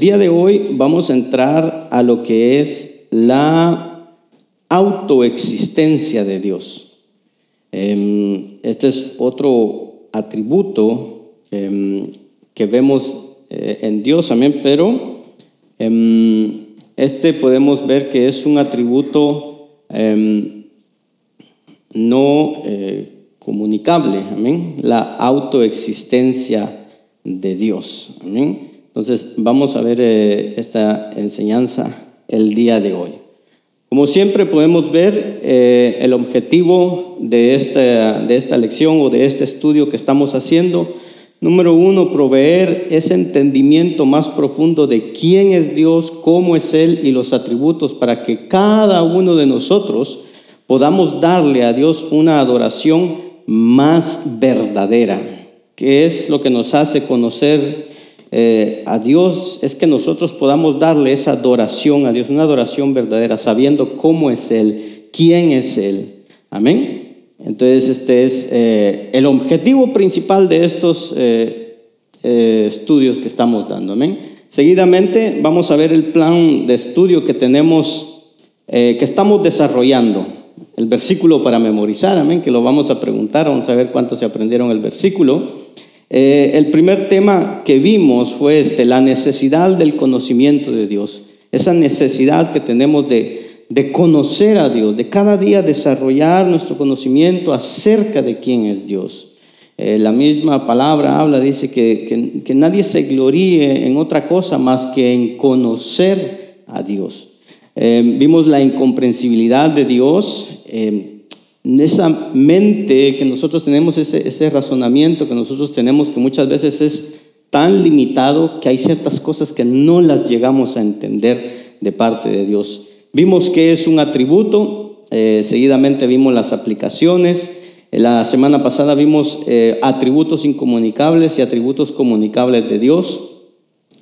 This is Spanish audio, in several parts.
día de hoy vamos a entrar a lo que es la autoexistencia de Dios. Em, este es otro atributo em, que vemos eh, en Dios también, pero em, este podemos ver que es un atributo no eh, comunicable, amén, la autoexistencia de Dios. Amén. Entonces vamos a ver eh, esta enseñanza el día de hoy. Como siempre podemos ver eh, el objetivo de esta, de esta lección o de este estudio que estamos haciendo. Número uno, proveer ese entendimiento más profundo de quién es Dios, cómo es Él y los atributos para que cada uno de nosotros podamos darle a Dios una adoración más verdadera, que es lo que nos hace conocer eh, a Dios es que nosotros podamos darle esa adoración a Dios, una adoración verdadera, sabiendo cómo es Él, quién es Él. Amén. Entonces, este es eh, el objetivo principal de estos eh, estudios que estamos dando. Amén. Seguidamente vamos a ver el plan de estudio que tenemos, que estamos desarrollando. El versículo para memorizar, amén, que lo vamos a preguntar, vamos a ver cuántos se aprendieron el versículo. Eh, el primer tema que vimos fue este, la necesidad del conocimiento de Dios, esa necesidad que tenemos de, conocer a Dios, de cada día desarrollar nuestro conocimiento acerca de quién es Dios. Eh, la misma palabra habla, dice que, que, nadie se gloríe en otra cosa más que en conocer a Dios. Eh, vimos la incomprensibilidad de Dios esa mente que nosotros tenemos, ese, razonamiento que nosotros tenemos, que muchas veces es tan limitado que hay ciertas cosas que no las llegamos a entender de parte de Dios. Vimos que es un atributo, eh, seguidamente vimos las aplicaciones, la semana pasada vimos eh, atributos incomunicables y atributos comunicables de Dios,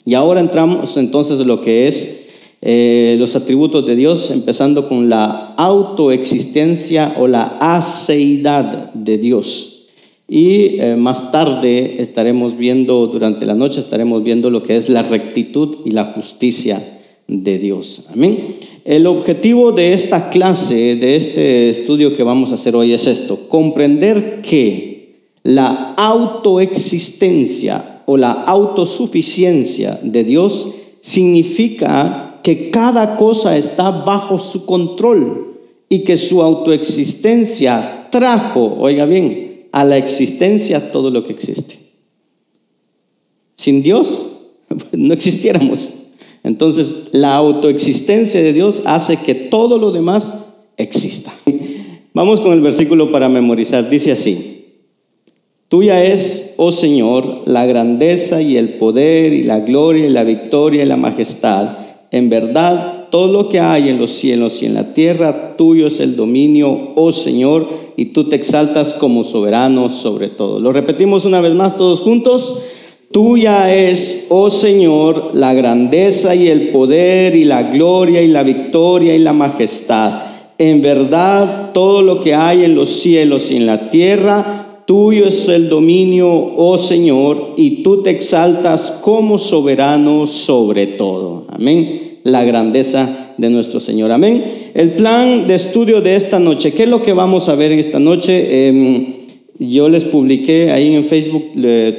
y ahora entramos entonces en lo que es eh, los atributos de Dios, empezando con la autoexistencia o la aceidad de Dios. Y eh, más tarde estaremos viendo, durante la noche estaremos viendo lo que es la rectitud y la justicia de Dios. Amén. El objetivo de esta clase, de este estudio que vamos a hacer hoy es esto, comprender que la autoexistencia o la autosuficiencia de Dios significa que cada cosa está bajo su control y que su autoexistencia trajo, oiga bien, a la existencia todo lo que existe. Sin Dios no existiéramos. Entonces, la autoexistencia de Dios hace que todo lo demás exista. Vamos con el versículo para memorizar. Dice así, Tuya es, oh Señor, la grandeza y el poder y la gloria y la victoria y la majestad en verdad, todo lo que hay en los cielos y en la tierra, tuyo es el dominio, oh Señor, y tú te exaltas como soberano sobre todo. Lo repetimos una vez más todos juntos. Tuya es, oh Señor, la grandeza y el poder y la gloria y la victoria y la majestad. En verdad, todo lo que hay en los cielos y en la tierra, tuyo es el dominio, oh Señor, y tú te exaltas como soberano sobre todo. Amén la grandeza de nuestro Señor. Amén. El plan de estudio de esta noche, ¿qué es lo que vamos a ver en esta noche? Em, yo les publiqué ahí en Facebook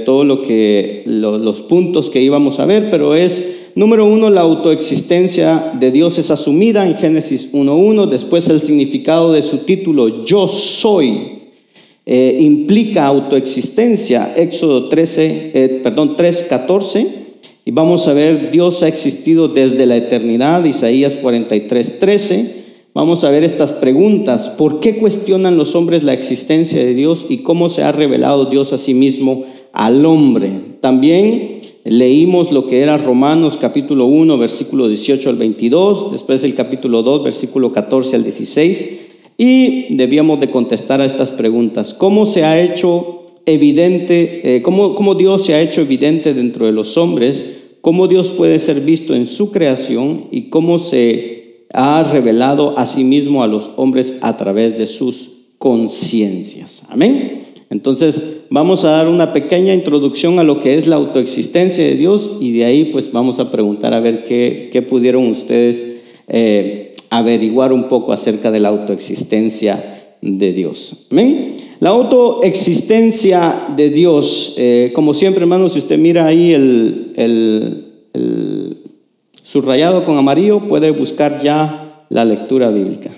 todo lo que los puntos que íbamos a ver, pero es número uno la autoexistencia de Dios es asumida en Génesis 1.1. Después el significado de su título Yo soy eh, implica autoexistencia. Éxodo 13, eh, perdón 3.14 y vamos a ver, Dios ha existido desde la eternidad, Isaías 43, 13. Vamos a ver estas preguntas. ¿Por qué cuestionan los hombres la existencia de Dios y cómo se ha revelado Dios a sí mismo al hombre? También leímos lo que era Romanos capítulo 1, versículo 18 al 22, después el capítulo 2, versículo 14 al 16. Y debíamos de contestar a estas preguntas. ¿Cómo se ha hecho evidente, eh, cómo, cómo Dios se ha hecho evidente dentro de los hombres? cómo Dios puede ser visto en su creación y cómo se ha revelado a sí mismo a los hombres a través de sus conciencias. Amén. Entonces, vamos a dar una pequeña introducción a lo que es la autoexistencia de Dios y de ahí pues vamos a preguntar a ver qué, pudieron ustedes eh, averiguar un poco acerca de la autoexistencia de Dios. ¿Amén? La autoexistencia de Dios, eh, como siempre hermanos, si usted mira ahí el, el subrayado con amarillo, puede buscar ya la lectura bíblica.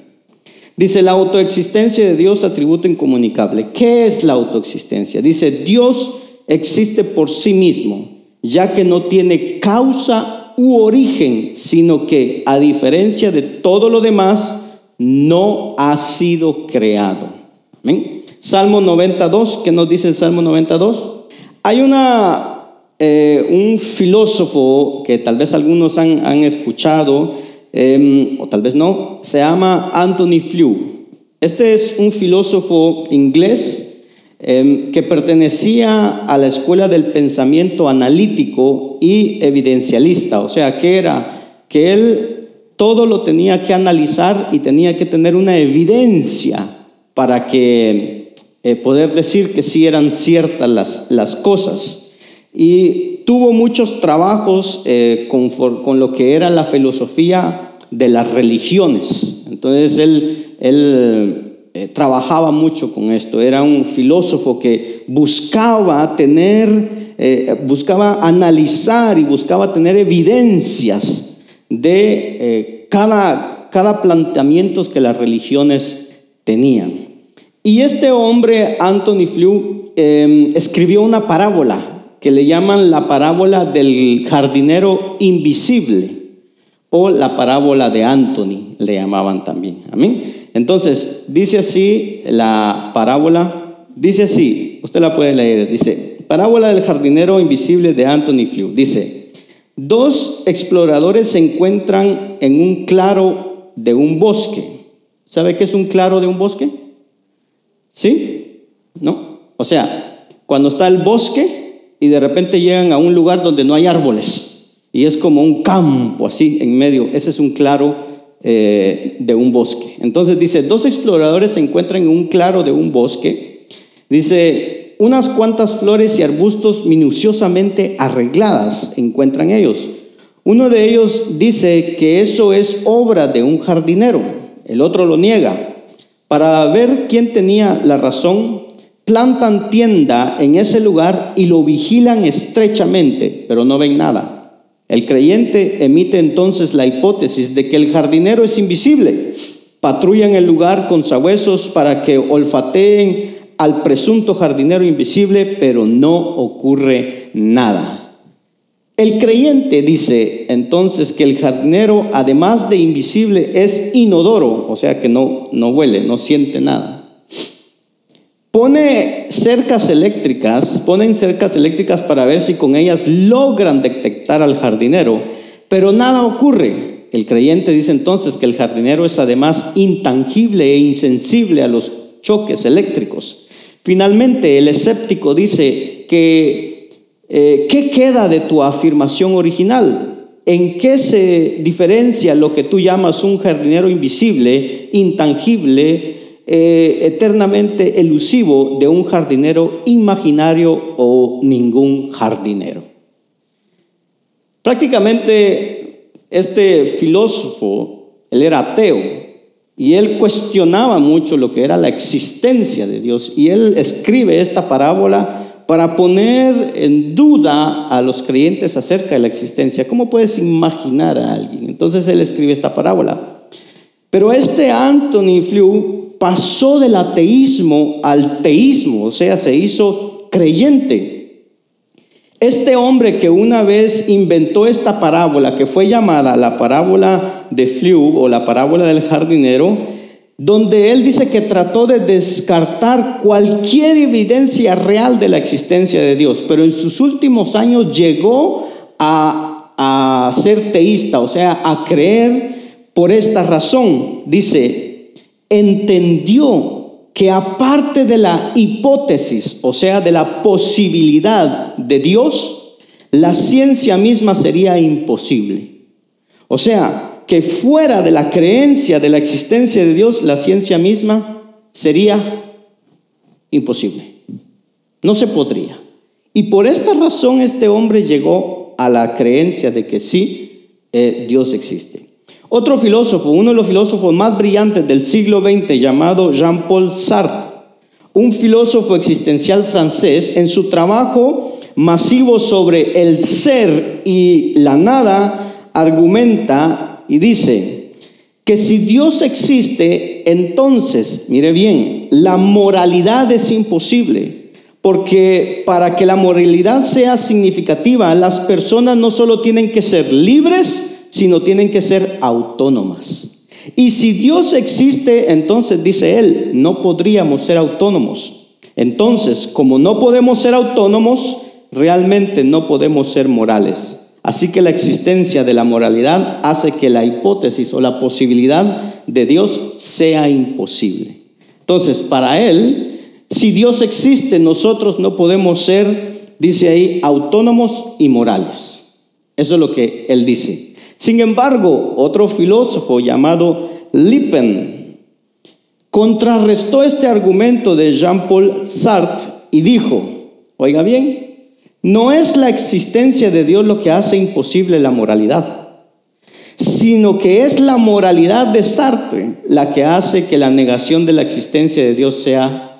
Dice, la autoexistencia de Dios, atributo incomunicable. ¿Qué es la autoexistencia? Dice, Dios existe por sí mismo, ya que no tiene causa origen, sino que, a diferencia de todo lo demás, no ha sido creado. Salmo 92, ¿qué nos dice el Salmo 92? Hay una, eh, un filósofo que tal vez algunos han, han escuchado, Em, o tal vez no, se llama Anthony Flew. Este es un filósofo inglés em, que pertenecía a la escuela del pensamiento analítico y evidencialista, o sea, que era que él todo lo tenía que analizar y tenía que tener una evidencia para que eh, poder decir que sí eran ciertas las, las cosas. Y tuvo muchos trabajos eh, con, lo que era la filosofía de las religiones. Entonces él, eh, trabajaba mucho con esto. Era un filósofo que buscaba tener, eh, buscaba analizar y buscaba tener evidencias de cada, cada planteamiento que las religiones tenían. Y este hombre, Anthony Flew, escribió una parábola que le llaman la parábola del jardinero invisible o la parábola de Anthony, le llamaban también. Amén. Entonces, dice así la parábola, dice así, usted la puede leer, dice, parábola del jardinero invisible de Anthony Flew. Dice, dos exploradores se encuentran en un claro de un bosque. ¿Sabe qué es un claro de un bosque? ¿Sí? ¿No? O sea, cuando está el bosque, y de repente llegan a un lugar donde no hay árboles y es como un campo así en medio. Ese es un claro eh, de un bosque. Entonces dice, dos exploradores se encuentran en un claro de un bosque. Dice, unas cuantas flores y arbustos minuciosamente arregladas encuentran ellos. Uno de ellos dice que eso es obra de un jardinero, el otro lo niega. Para ver quién tenía la razón, plantan tienda en ese lugar y lo vigilan estrechamente, pero no ven nada. El creyente emite entonces la hipótesis de que el jardinero es invisible. Patrullan el lugar con sabuesos para que olfateen al presunto jardinero invisible, pero no ocurre nada. El creyente dice entonces que el jardinero, además de invisible, es inodoro, o sea que no, no huele, no siente nada. Pone cercas eléctricas, ponen cercas eléctricas para ver si con ellas logran detectar al jardinero, pero nada ocurre. El creyente dice entonces que el jardinero es además intangible e insensible a los choques eléctricos. Finalmente, el escéptico dice que, eh, ¿qué queda de tu afirmación original? ¿En qué se diferencia lo que tú llamas un jardinero invisible, intangible, eh, eternamente elusivo de un jardinero imaginario o ningún jardinero. Prácticamente este filósofo, él era ateo y él cuestionaba mucho lo que era la existencia de Dios y él escribe esta parábola para poner en duda a los creyentes acerca de la existencia. ¿Cómo puedes imaginar a alguien? Entonces él escribe esta parábola. Pero este Anthony Flew pasó del ateísmo al teísmo, o sea, se hizo creyente. Este hombre que una vez inventó esta parábola, que fue llamada la parábola de Flew o la parábola del jardinero, donde él dice que trató de descartar cualquier evidencia real de la existencia de Dios, pero en sus últimos años llegó a, a ser teísta, o sea, a creer por esta razón. Dice, entendió que aparte de la hipótesis, o sea, de la posibilidad de Dios, la ciencia misma sería imposible. O sea, que fuera de la creencia de la existencia de Dios, la ciencia misma sería imposible. No se podría. Y por esta razón este hombre llegó a la creencia de que sí, eh, Dios existe. Otro filósofo, uno de los filósofos más brillantes del siglo XX, llamado Jean-Paul Sartre, un filósofo existencial francés, en su trabajo masivo sobre el ser y la nada, argumenta y dice que si Dios existe, entonces, mire bien, la moralidad es imposible porque para que la moralidad sea significativa, las personas no solo tienen que ser libres, sino tienen que ser autónomas. Y si Dios existe, entonces dice él, no podríamos ser autónomos. Entonces, como no podemos ser autónomos, realmente no podemos ser morales. Así que la existencia de la moralidad hace que la hipótesis o la posibilidad de Dios sea imposible. Entonces, para él, si Dios existe, nosotros no podemos ser, dice ahí, autónomos y morales. Eso es lo que él dice. Sin embargo, otro filósofo llamado Lippen contrarrestó este argumento de Jean-Paul Sartre y dijo, oiga bien, no es la existencia de Dios lo que hace imposible la moralidad, sino que es la moralidad de Sartre la que hace que la negación de la existencia de Dios sea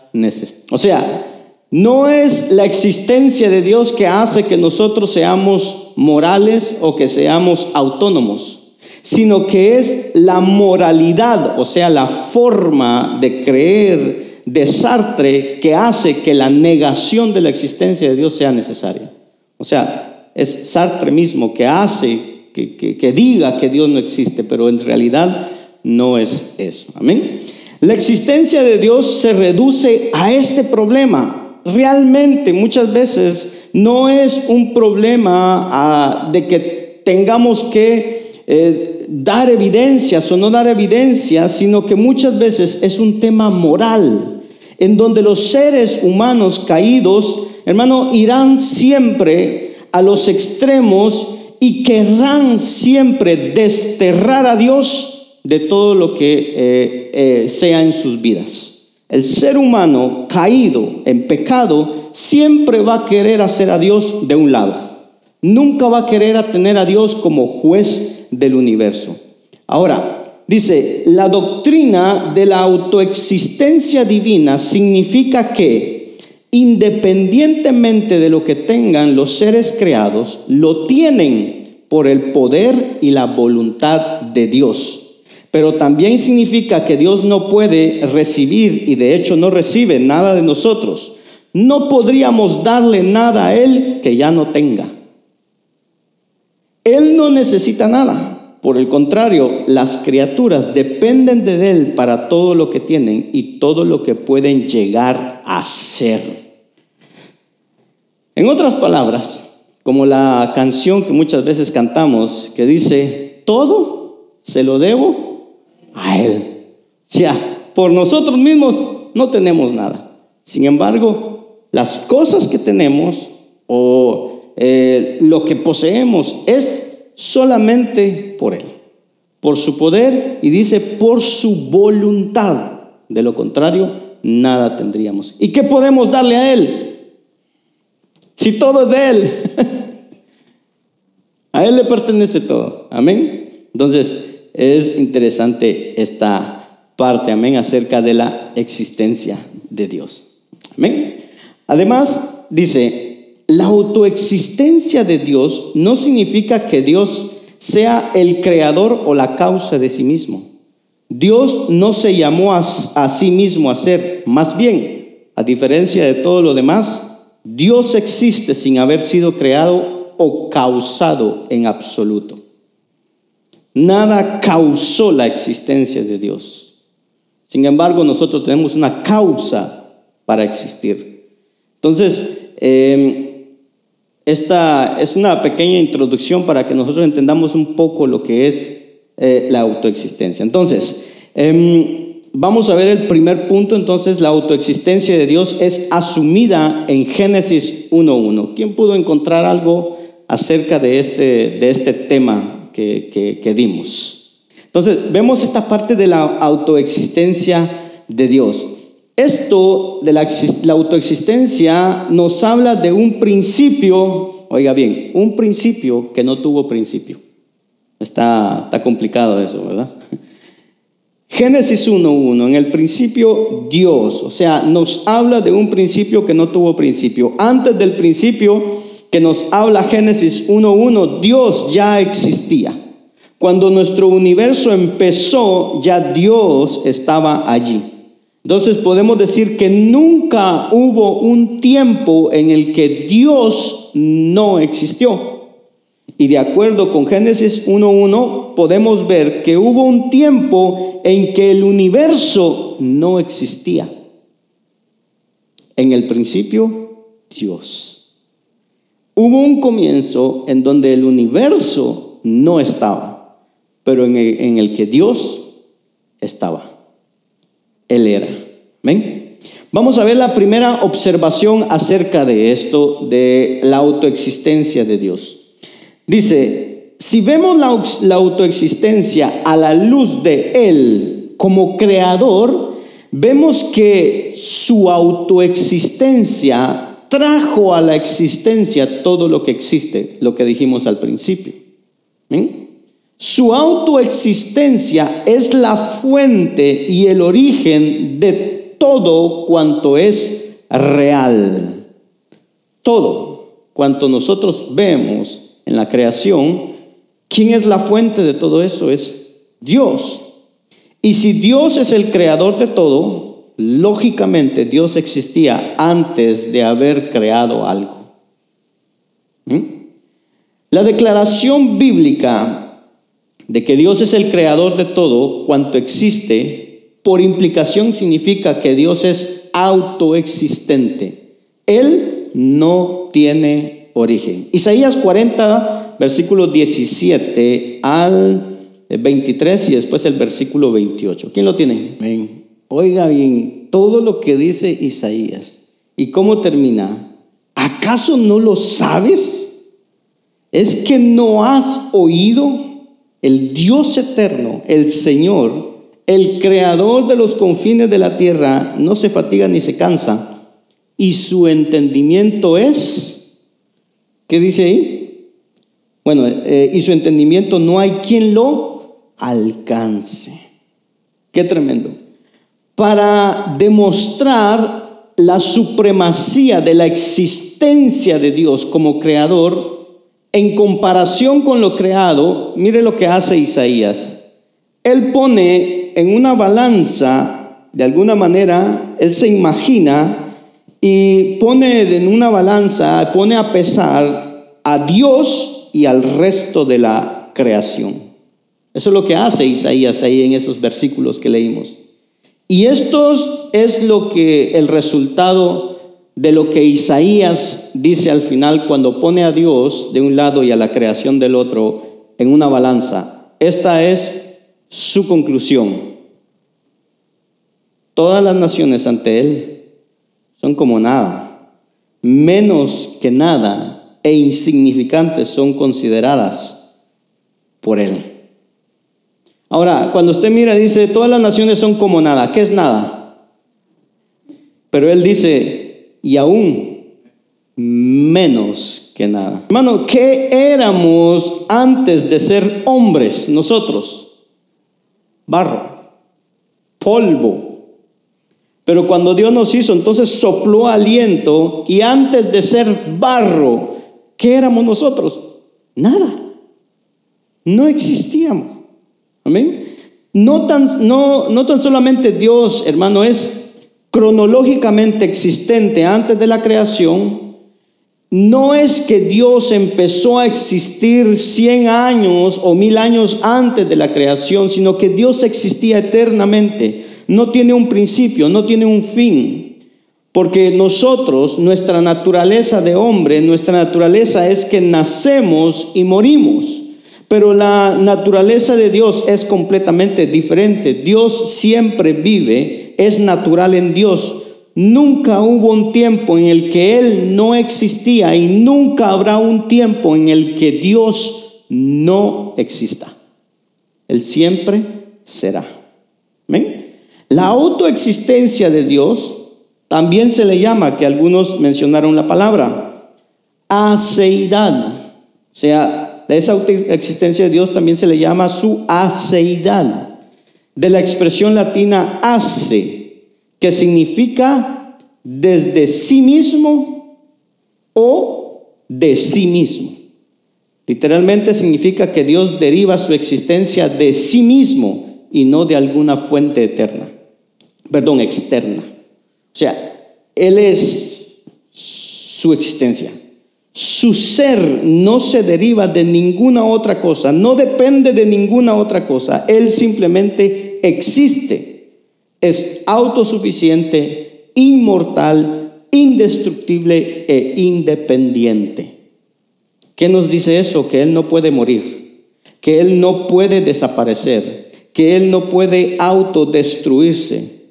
o sea, no es la existencia de Dios que hace que nosotros seamos morales o que seamos autónomos, sino que es la moralidad, o sea, la forma de creer de Sartre que hace que la negación de la existencia de Dios sea necesaria. O sea, es Sartre mismo que hace que, que diga que Dios no existe, pero en realidad no es eso. Amén. La existencia de Dios se reduce a este problema. Realmente muchas veces no es un problema ah, de que tengamos que eh, dar evidencias o no dar evidencias, sino que muchas veces es un tema moral, en donde los seres humanos caídos, hermano, irán siempre a los extremos y querrán siempre desterrar a Dios de todo lo que eh, eh, sea en sus vidas. El ser humano caído en pecado siempre va a querer hacer a Dios de un lado. Nunca va a querer tener a Dios como juez del universo. Ahora, dice, la doctrina de la autoexistencia divina significa que independientemente de lo que tengan los seres creados, lo tienen por el poder y la voluntad de Dios pero también significa que Dios no puede recibir y de hecho no recibe nada de nosotros. No podríamos darle nada a Él que ya no tenga. Él no necesita nada. Por el contrario, las criaturas dependen de Él para todo lo que tienen y todo lo que pueden llegar a ser. En otras palabras, como la canción que muchas veces cantamos, que dice, todo se lo debo a Él. Sea, por nosotros mismos no tenemos nada. Sin embargo, las cosas que tenemos o eh, lo que poseemos es solamente por Él, por su poder y dice por su voluntad. De lo contrario, nada tendríamos. ¿Y qué podemos darle a Él? Si todo es de Él. a Él le pertenece todo. Amén. Entonces, es interesante esta parte, amén, acerca de la existencia de Dios. Amén. Además, dice, la autoexistencia de Dios no significa que Dios sea el creador o la causa de sí mismo. Dios no se llamó a, a sí mismo a ser, más bien, a diferencia de todo lo demás, Dios existe sin haber sido creado o causado en absoluto. Nada causó la existencia de Dios. Sin embargo, nosotros tenemos una causa para existir. Entonces, em, esta es una pequeña introducción para que nosotros entendamos un poco lo que es eh, la autoexistencia. Entonces, em, vamos a ver el primer punto. Entonces, la autoexistencia de Dios es asumida en Génesis 1.1. ¿Quién pudo encontrar algo acerca de este, de este tema que, dimos. Entonces, vemos esta parte de la autoexistencia de Dios. Esto de la, autoexistencia nos habla de un principio, oiga bien, un principio que no tuvo principio. Está, está complicado eso, ¿verdad? Génesis 1.1, en el principio Dios, o sea, nos habla de un principio que no tuvo principio. Antes del principio que nos habla Génesis 1.1, Dios ya existía. Cuando nuestro universo empezó, ya Dios estaba allí. Entonces podemos decir que nunca hubo un tiempo en el que Dios no existió. Y de acuerdo con Génesis 1.1 podemos ver que hubo un tiempo en que el universo no existía. En el principio, Dios. Hubo un comienzo en donde el universo no estaba, pero en el, que Dios estaba. Él era. ¿Ven? Vamos a ver la primera observación acerca de esto, de la autoexistencia de Dios. Dice, si vemos la, la autoexistencia a la luz de Él como creador, vemos que su autoexistencia trajo a la existencia todo lo que existe, lo que dijimos al principio. Su autoexistencia es la fuente y el origen de todo cuanto es real. Todo cuanto nosotros vemos en la creación, ¿quién es la fuente de todo eso? Es Dios. Y si Dios es el creador de todo, lógicamente Dios existía antes de haber creado algo. ¿Mm? La declaración bíblica de que Dios es el creador de todo cuanto existe, por implicación significa que Dios es autoexistente. Él no tiene origen. Isaías 40, versículo 17 al 23 y después el versículo 28. ¿Quién lo tiene? Oiga bien, todo lo que dice Isaías. ¿Y cómo termina? ¿Acaso no lo sabes? ¿Es que no has oído? el Dios eterno, el Señor, el creador de los confines de la tierra, no se fatiga ni se cansa, y su entendimiento es, ¿qué dice ahí? Bueno, eh, y su entendimiento no hay quien lo alcance. Qué tremendo. Para demostrar la supremacía de la existencia de Dios como creador, en comparación con lo creado, mire lo que hace Isaías. Él pone en una balanza, de alguna manera, él se imagina y pone en una balanza, pone a pesar a Dios y al resto de la creación. Eso es lo que hace Isaías ahí en esos versículos que leímos. Y esto es lo que el resultado de lo que Isaías dice al final cuando pone a Dios de un lado y a la creación del otro en una balanza. Esta es su conclusión. Todas las naciones ante Él son como nada, menos que nada e insignificantes son consideradas por Él. Ahora, cuando usted mira, dice, todas las naciones son como nada. ¿Qué es nada? Pero Él dice, y aún menos que nada. Hermano, ¿qué éramos antes de ser hombres nosotros? Barro, polvo. Pero cuando Dios nos hizo, entonces sopló aliento y antes de ser barro, ¿qué éramos nosotros? Nada. No existíamos. Amén. No tan, no, no tan solamente Dios, hermano, es cronológicamente existente antes de la creación, no es que Dios empezó a existir 100 años o mil años antes de la creación, sino que Dios existía eternamente. No tiene un principio, no tiene un fin. Porque nosotros, nuestra naturaleza de hombre, nuestra naturaleza es que nacemos y morimos. Pero la naturaleza de Dios es completamente diferente. Dios siempre vive es natural en Dios. Nunca hubo un tiempo en el que Él no existía y nunca habrá un tiempo en el que Dios no exista. Él siempre será. La autoexistencia de Dios también se le llama, que algunos mencionaron la palabra, aceidad. O sea, esa autoexistencia de Dios también se le llama su aceidad. De la expresión latina hace, que significa desde sí mismo o de sí mismo. Literalmente significa que Dios deriva su existencia de sí mismo y no de alguna fuente eterna, perdón, externa. O sea, Él es su existencia. Su ser no se deriva de ninguna otra cosa, no depende de ninguna otra cosa. Él simplemente existe. Es autosuficiente, inmortal, indestructible e independiente. ¿Qué nos dice eso? Que Él no puede morir, que Él no puede desaparecer, que Él no puede autodestruirse.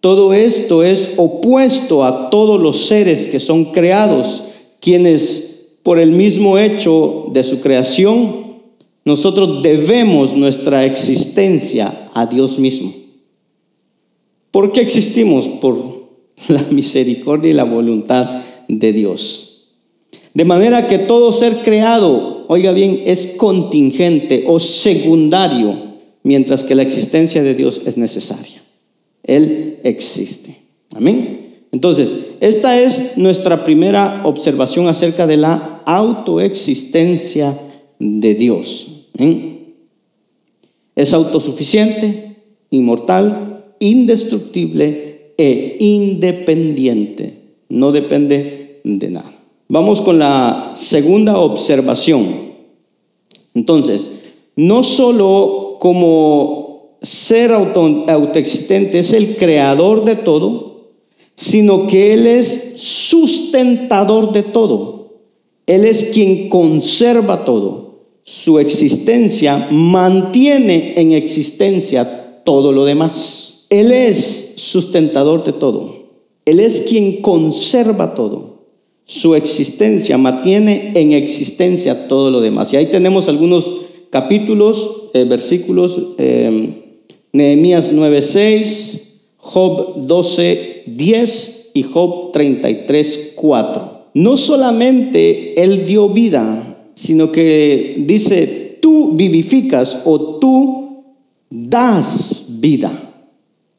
Todo esto es opuesto a todos los seres que son creados, quienes por el mismo hecho de su creación, nosotros debemos nuestra existencia a Dios mismo. ¿Por qué existimos? Por la misericordia y la voluntad de Dios. De manera que todo ser creado, oiga bien, es contingente o secundario, mientras que la existencia de Dios es necesaria. Él existe. Amén. Entonces, esta es nuestra primera observación acerca de la autoexistencia de Dios. Es autosuficiente, inmortal, indestructible e independiente. No depende de nada. Vamos con la segunda observación. Entonces, no solo como ser auto, autoexistente es el creador de todo, sino que Él es sustentador de todo. Él es quien conserva todo. Su existencia mantiene en existencia todo lo demás. Él es sustentador de todo. Él es quien conserva todo su existencia, mantiene en existencia todo lo demás. Y ahí tenemos algunos capítulos, eh, versículos, eh, Nehemías 9:6, Job 12:10 y Job 33:4. No solamente Él dio vida, sino que dice, tú vivificas o tú das vida.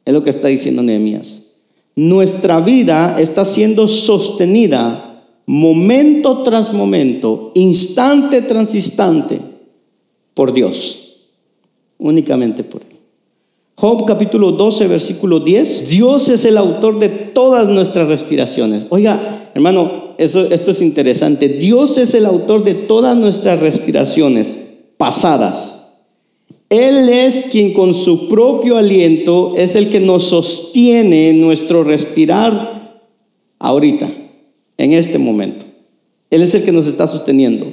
Es lo que está diciendo Nehemías. Nuestra vida está siendo sostenida momento tras momento, instante tras instante, por Dios, únicamente por Él. Job capítulo 12, versículo 10, Dios es el autor de todas nuestras respiraciones. Oiga, hermano, eso, esto es interesante. Dios es el autor de todas nuestras respiraciones pasadas. Él es quien con su propio aliento es el que nos sostiene nuestro respirar ahorita en este momento. Él es el que nos está sosteniendo.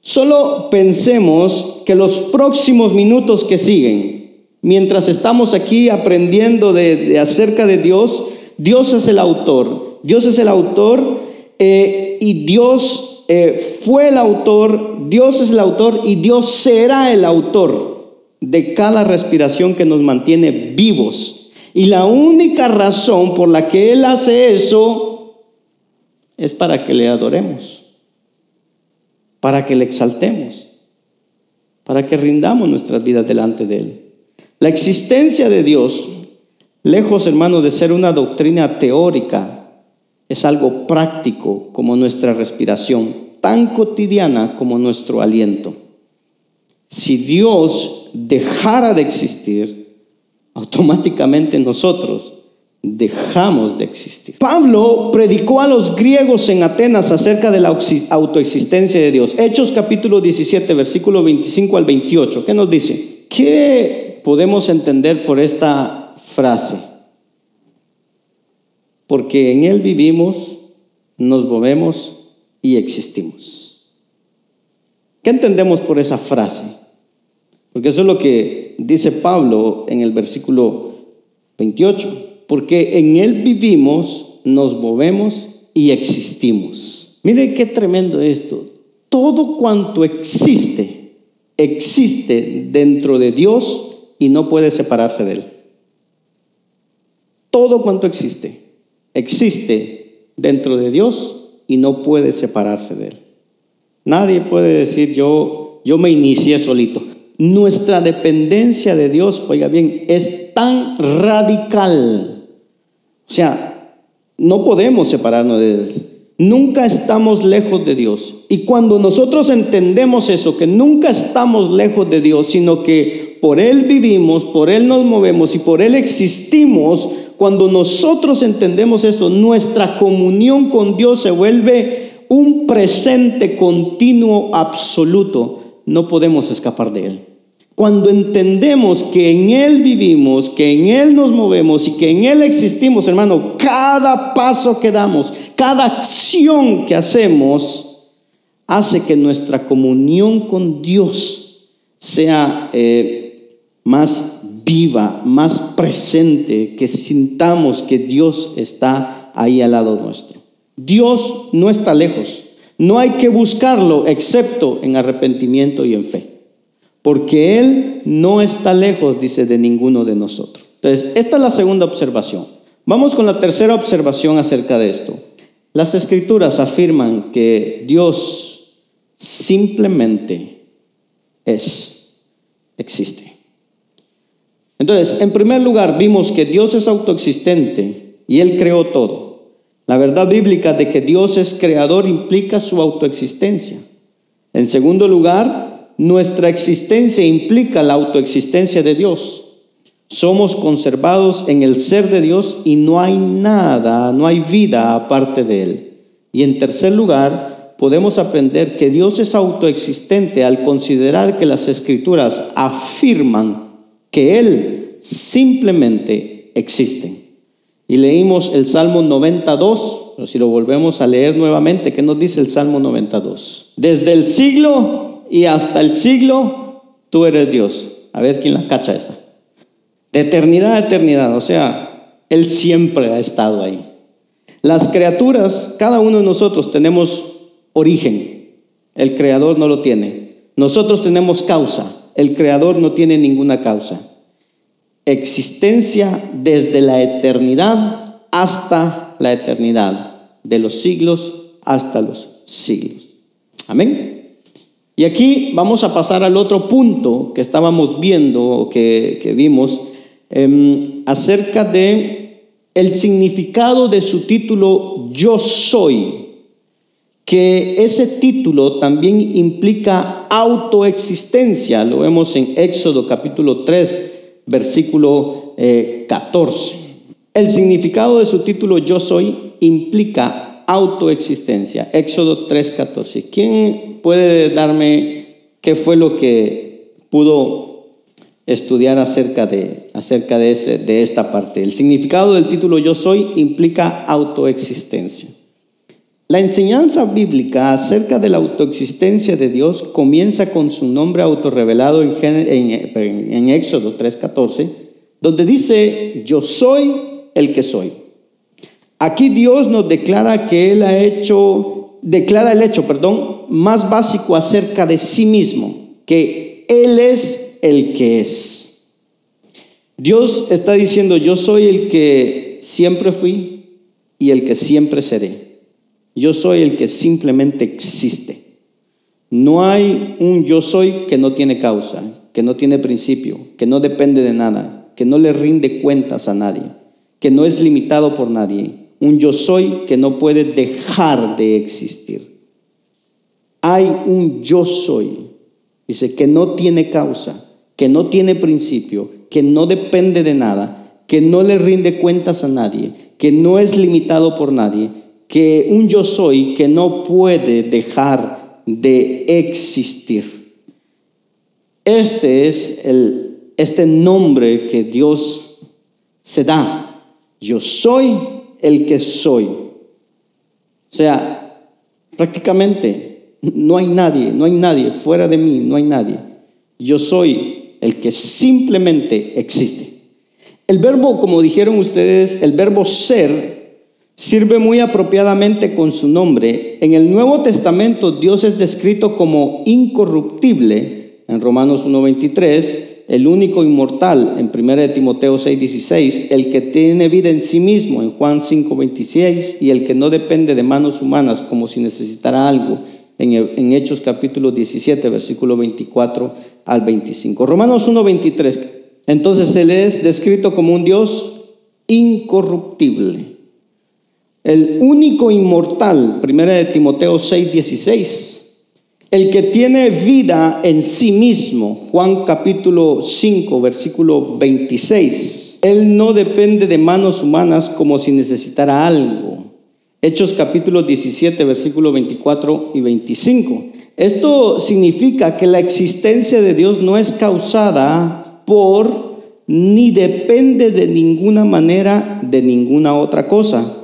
Solo pensemos que los próximos minutos que siguen, mientras estamos aquí aprendiendo de, acerca de Dios, Dios es el autor. Dios es el autor eh, y Dios eh, fue el autor, Dios es el autor y Dios será el autor de cada respiración que nos mantiene vivos. Y la única razón por la que Él hace eso es para que le adoremos, para que le exaltemos, para que rindamos nuestras vidas delante de Él. La existencia de Dios, lejos hermano de ser una doctrina teórica, es algo práctico como nuestra respiración, tan cotidiana como nuestro aliento. Si Dios dejara de existir, automáticamente nosotros dejamos de existir. Pablo predicó a los griegos en Atenas acerca de la autoexistencia de Dios. Hechos capítulo 17, versículo 25 al 28. ¿Qué nos dice? ¿Qué podemos entender por esta frase? Porque en Él vivimos, nos movemos y existimos. ¿Qué entendemos por esa frase? Porque eso es lo que dice Pablo en el versículo 28 porque en Él vivimos, nos movemos y existimos. Mire qué tremendo esto. Todo cuanto existe, existe dentro de Dios y no puede separarse de Él. todo cuanto existe, existe dentro de Dios y no puede separarse de Él. Nadie puede decir yo, yo me inicié solito. Nuestra dependencia de Dios, oiga bien, es tan radical. O sea, no podemos separarnos de Él. Nunca estamos lejos de Dios. Y cuando nosotros entendemos eso, que nunca estamos lejos de Dios, sino que por Él vivimos, por Él nos movemos y por Él existimos, cuando nosotros entendemos eso, nuestra comunión con Dios se vuelve un presente continuo absoluto. No podemos escapar de Él. Cuando entendemos que en Él vivimos, que en Él nos movemos y que en Él existimos, hermano, cada paso que damos, cada acción que hacemos, hace que nuestra comunión con Dios sea eh, más viva, más presente, que sintamos que Dios está ahí al lado nuestro. Dios no está lejos, no hay que buscarlo excepto en arrepentimiento y en fe porque Él no está lejos, dice, de ninguno de nosotros. Entonces, esta es la segunda observación. Vamos con la tercera observación acerca de esto. Las escrituras afirman que Dios simplemente es, existe. Entonces, en primer lugar, vimos que Dios es autoexistente y Él creó todo. La verdad bíblica de que Dios es creador implica su autoexistencia. En segundo lugar, nuestra existencia implica la autoexistencia de Dios. Somos conservados en el ser de Dios y no hay nada, no hay vida aparte de Él. Y en tercer lugar, podemos aprender que Dios es autoexistente al considerar que las escrituras afirman que Él simplemente existe. Y leímos el Salmo 92, pero si lo volvemos a leer nuevamente, ¿qué nos dice el Salmo 92? Desde el siglo y hasta el siglo tú eres Dios. A ver quién la cacha esta. De eternidad a eternidad, o sea, Él siempre ha estado ahí. Las criaturas, cada uno de nosotros tenemos origen, el Creador no lo tiene. Nosotros tenemos causa, el Creador no tiene ninguna causa. Existencia desde la eternidad hasta la eternidad, de los siglos hasta los siglos. Amén. Y aquí vamos a pasar al otro punto que estábamos viendo, que, que vimos, em, acerca de el significado de su título Yo soy, que ese título también implica autoexistencia, lo vemos en Éxodo capítulo 3, versículo 14. Eh, el significado de su título Yo soy implica autoexistencia. Éxodo 3:14. ¿Quién puede darme qué fue lo que pudo estudiar acerca de, acerca de, ese, de esta parte? El significado del título Yo soy implica autoexistencia. La enseñanza bíblica acerca de la autoexistencia de Dios comienza con su nombre autorrevelado en, en, en Éxodo 3:14, donde dice, yo soy el que soy. Aquí Dios nos declara que Él ha hecho, declara el hecho, perdón, más básico acerca de sí mismo, que Él es el que es. Dios está diciendo, yo soy el que siempre fui y el que siempre seré. Yo soy el que simplemente existe. No hay un yo soy que no tiene causa, que no tiene principio, que no depende de nada, que no le rinde cuentas a nadie, que no es limitado por nadie, un yo soy que no puede dejar de existir. Hay un yo soy, dice, que no tiene causa, que no tiene principio, que no depende de nada, que no le rinde cuentas a nadie, que no es limitado por nadie, que un yo soy que no puede dejar de existir. Este es el, este nombre que Dios se da. Yo soy el que soy. O sea, prácticamente no hay nadie, no hay nadie fuera de mí, no hay nadie. Yo soy el que simplemente existe. El verbo, como dijeron ustedes, el verbo ser sirve muy apropiadamente con su nombre. En el Nuevo Testamento Dios es descrito como incorruptible en Romanos 1.23 el único inmortal en 1 Timoteo 6:16, el que tiene vida en sí mismo en Juan 5:26 y el que no depende de manos humanas como si necesitara algo en, Hechos capítulo 17, versículo 24 al 25. Romanos 1:23, entonces Él es descrito como un Dios incorruptible, el único inmortal, 1 Timoteo 6:16 el que tiene vida en sí mismo, Juan capítulo 5, versículo 26, él no depende de manos humanas como si necesitara algo. Hechos capítulo 17, versículo 24 y 25. Esto significa que la existencia de Dios no es causada por ni depende de ninguna manera de ninguna otra cosa.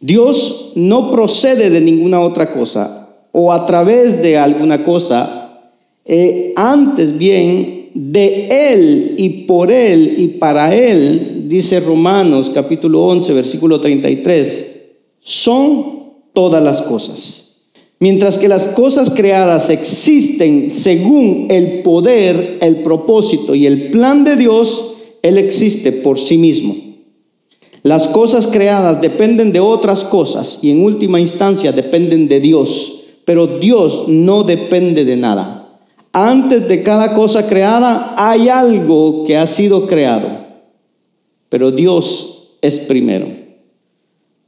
Dios no procede de ninguna otra cosa o a través de alguna cosa, eh, antes bien de Él y por Él y para Él, dice Romanos capítulo 11, versículo 33, son todas las cosas. Mientras que las cosas creadas existen según el poder, el propósito y el plan de Dios, Él existe por sí mismo. Las cosas creadas dependen de otras cosas y en última instancia dependen de Dios. Pero Dios no depende de nada. Antes de cada cosa creada hay algo que ha sido creado. Pero Dios es primero.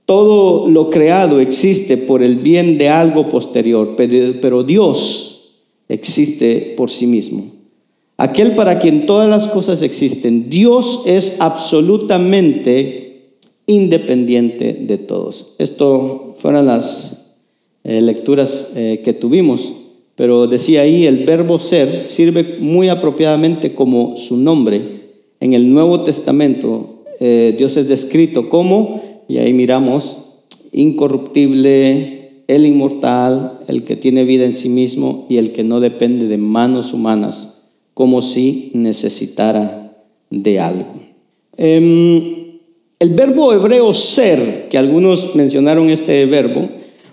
Todo lo creado existe por el bien de algo posterior, pero Dios existe por sí mismo. Aquel para quien todas las cosas existen, Dios es absolutamente independiente de todos. Esto fueron las eh, lecturas eh, que tuvimos, pero decía ahí, el verbo ser sirve muy apropiadamente como su nombre. En el Nuevo Testamento eh, Dios es descrito como, y ahí miramos, incorruptible, el inmortal, el que tiene vida en sí mismo y el que no depende de manos humanas, como si necesitara de algo. Em, el verbo hebreo ser, que algunos mencionaron este verbo,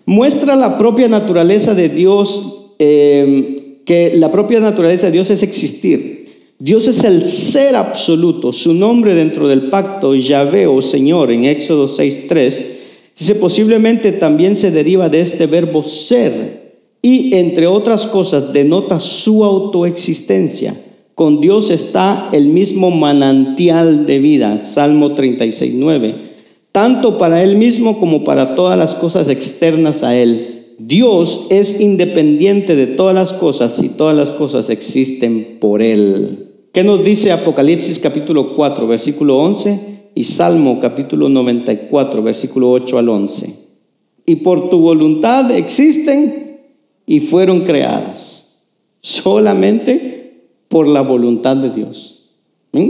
muestra la propia naturaleza de Dios, eh, que la propia naturaleza de Dios es existir. Dios es el ser absoluto. Su nombre dentro del pacto, Yahvé o Señor, en Éxodo 6.3, dice posiblemente también se deriva de este verbo ser y, entre otras cosas, denota su autoexistencia. Con Dios está el mismo manantial de vida, Salmo 36.9 tanto para Él mismo como para todas las cosas externas a Él. Dios es independiente de todas las cosas y todas las cosas existen por Él. ¿Qué nos dice Apocalipsis capítulo 4, versículo 11 y Salmo capítulo 94, versículo 8 al 11? Y por tu voluntad existen y fueron creadas, solamente por la voluntad de Dios. ¿Mm?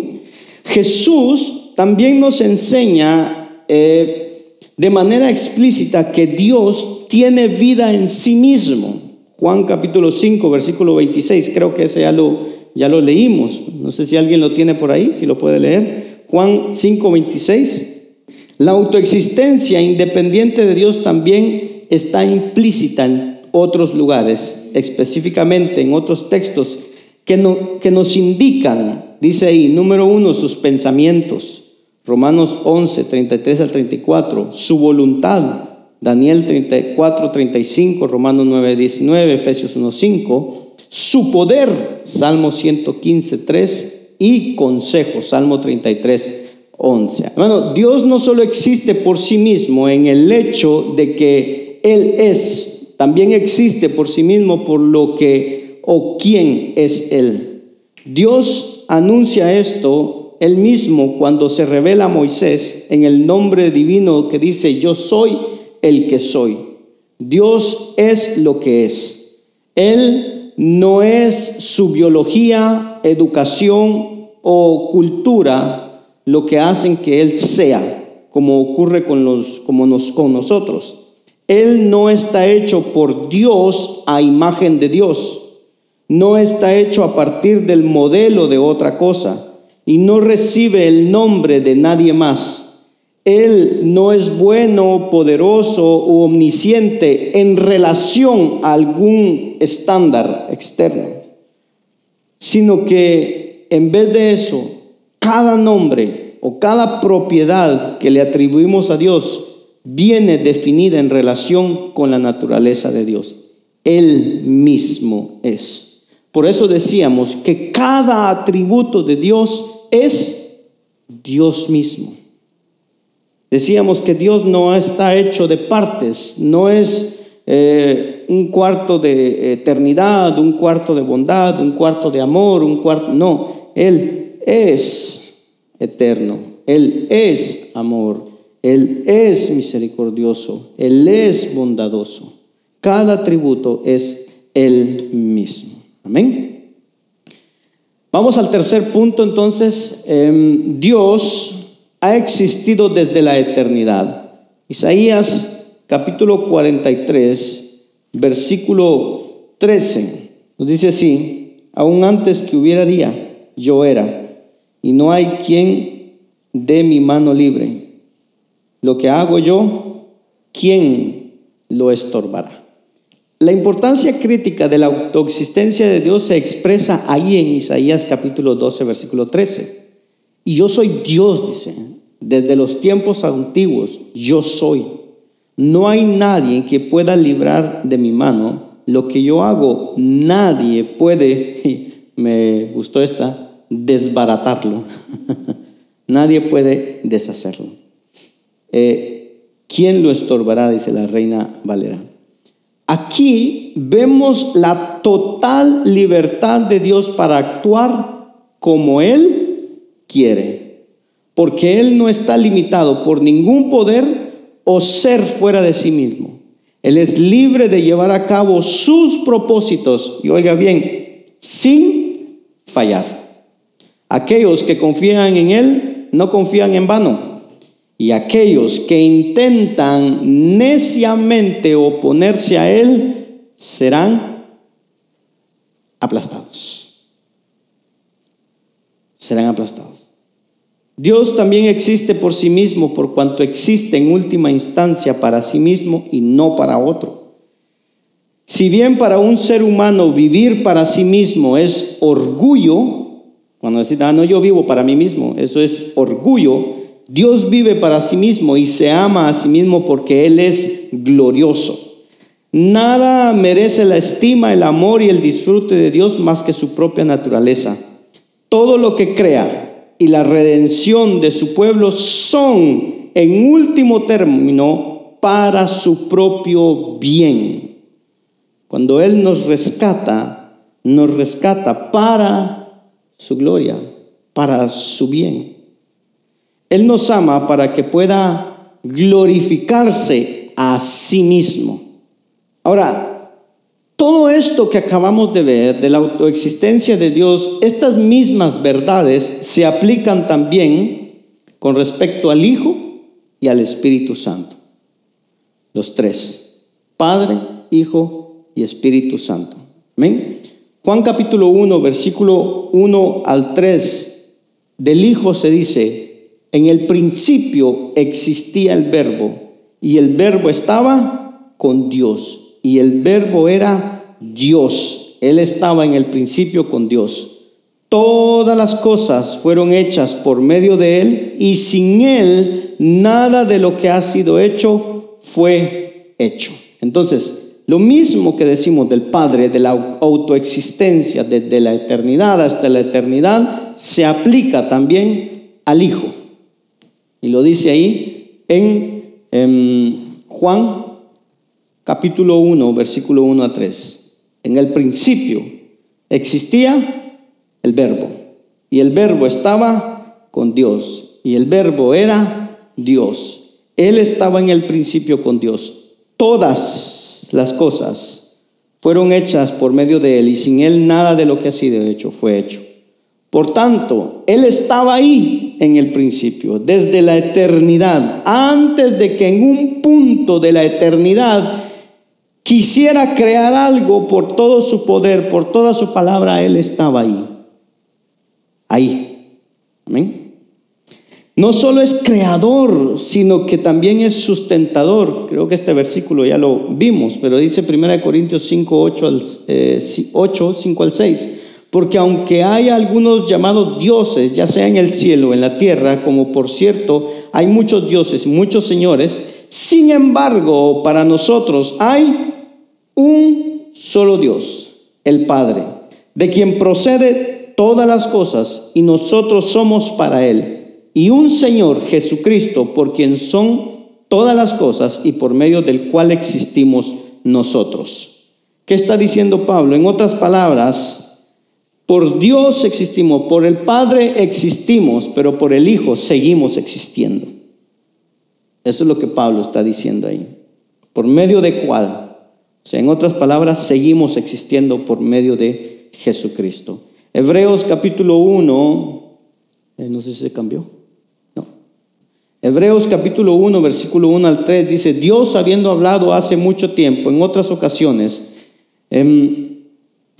Jesús también nos enseña eh, de manera explícita que Dios tiene vida en sí mismo. Juan capítulo 5, versículo 26, creo que ese ya lo, ya lo leímos. No sé si alguien lo tiene por ahí, si lo puede leer. Juan 5, 26. La autoexistencia independiente de Dios también está implícita en otros lugares, específicamente en otros textos que, no, que nos indican, dice ahí, número uno, sus pensamientos. Romanos 11, 33 al 34, su voluntad. Daniel 34, 35, Romanos 9, 19, Efesios 1, 5, su poder, Salmo 115, 3 y consejo, Salmo 33, 11. Hermano, Dios no solo existe por sí mismo en el hecho de que Él es, también existe por sí mismo por lo que o quién es Él. Dios anuncia esto él mismo cuando se revela a Moisés en el nombre divino que dice, yo soy el que soy. Dios es lo que es. Él no es su biología, educación o cultura lo que hacen que Él sea, como ocurre con, los, como nos, con nosotros. Él no está hecho por Dios a imagen de Dios. No está hecho a partir del modelo de otra cosa y no recibe el nombre de nadie más. Él no es bueno, poderoso o omnisciente en relación a algún estándar sino que en vez de eso, cada nombre o cada propiedad que le atribuimos a Dios viene definida en relación con la naturaleza de Dios. Él mismo es. Por eso decíamos que cada atributo de Dios es Dios mismo. Decíamos que Dios no está hecho de partes, no es eh, un cuarto de eternidad, un cuarto de bondad, un cuarto de amor, un cuarto... No, Él es eterno, Él es amor, Él es misericordioso, Él es bondadoso. Cada atributo es Él mismo. Amén. Vamos al tercer punto entonces. Em, Dios ha existido desde la eternidad. Isaías capítulo 43, versículo 13, nos dice así, aún antes que hubiera día, yo era, y no hay quien dé mi mano libre. Lo que hago yo, ¿quién lo estorbará? La importancia crítica de la autoexistencia de Dios se expresa ahí en Isaías capítulo 12, versículo 13. Y yo soy Dios, dice, desde los tiempos antiguos, yo soy. No hay nadie que pueda librar de mi mano lo que yo hago. Nadie puede, me gustó esta, desbaratarlo. nadie puede deshacerlo. Eh, ¿Quién lo estorbará? Dice la reina Valera. Aquí vemos la total libertad de Dios para actuar como Él quiere, porque Él no está limitado por ningún poder o ser fuera de sí mismo. Él es libre de llevar a cabo sus propósitos, y oiga bien, sin fallar. Aquellos que confían en Él no confían en vano. Y aquellos que intentan neciamente oponerse a Él serán aplastados. Serán aplastados. Dios también existe por sí mismo, por cuanto existe en última instancia para sí mismo y no para otro. Si bien para un ser humano vivir para sí mismo es orgullo, cuando decimos, ah, no, yo vivo para mí mismo, eso es orgullo, Dios vive para sí mismo y se ama a sí mismo porque Él es glorioso. Nada merece la estima, el amor y el disfrute de Dios más que su propia naturaleza. Todo lo que crea y la redención de su pueblo son, en último término, para su propio bien. Cuando Él nos rescata, nos rescata para su gloria, para su bien. Él nos ama para que pueda glorificarse a sí mismo. Ahora, todo esto que acabamos de ver de la autoexistencia de Dios, estas mismas verdades se aplican también con respecto al Hijo y al Espíritu Santo. Los tres, Padre, Hijo y Espíritu Santo. Amén. Juan capítulo 1, versículo 1 al 3, del Hijo se dice, en el principio existía el verbo y el verbo estaba con Dios y el verbo era Dios. Él estaba en el principio con Dios. Todas las cosas fueron hechas por medio de Él y sin Él nada de lo que ha sido hecho fue hecho. Entonces, lo mismo que decimos del Padre, de la autoexistencia desde la eternidad hasta la eternidad, se aplica también al Hijo. Y lo dice ahí en, Juan capítulo 1, versículo 1 a 3. En el principio existía el verbo y el verbo estaba con Dios y el verbo era Dios. Él estaba en el principio con Dios. Todas las cosas fueron hechas por medio de Él y sin Él nada de lo que ha sido hecho fue hecho. Por tanto, Él estaba ahí en el principio, desde la eternidad, antes de que en un punto de la eternidad quisiera crear algo por todo su poder, por toda su palabra, Él estaba ahí. Ahí. Amén. No solo es creador, sino que también es sustentador. Creo que este versículo ya lo vimos, pero dice 1 Corintios 5, 8 al, 8, 5 al 6. Porque aunque hay algunos llamados dioses, ya sea en el cielo en la tierra, como por cierto hay muchos dioses, muchos señores, sin embargo, para nosotros hay un solo Dios, el Padre, de quien procede todas las cosas y nosotros somos para Él, y un Señor Jesucristo, por quien son todas las cosas y por medio del cual existimos nosotros. ¿Qué está diciendo Pablo? En otras palabras, por Dios existimos, por el Padre existimos, pero por el Hijo seguimos existiendo. Eso es lo que Pablo está diciendo ahí. ¿Por medio de cuál? O sea, en otras palabras, seguimos existiendo por medio de Jesucristo. Hebreos capítulo 1, eh, no sé si se cambió. No. Hebreos capítulo 1, versículo 1 al 3 dice, Dios habiendo hablado hace mucho tiempo, en otras ocasiones, em,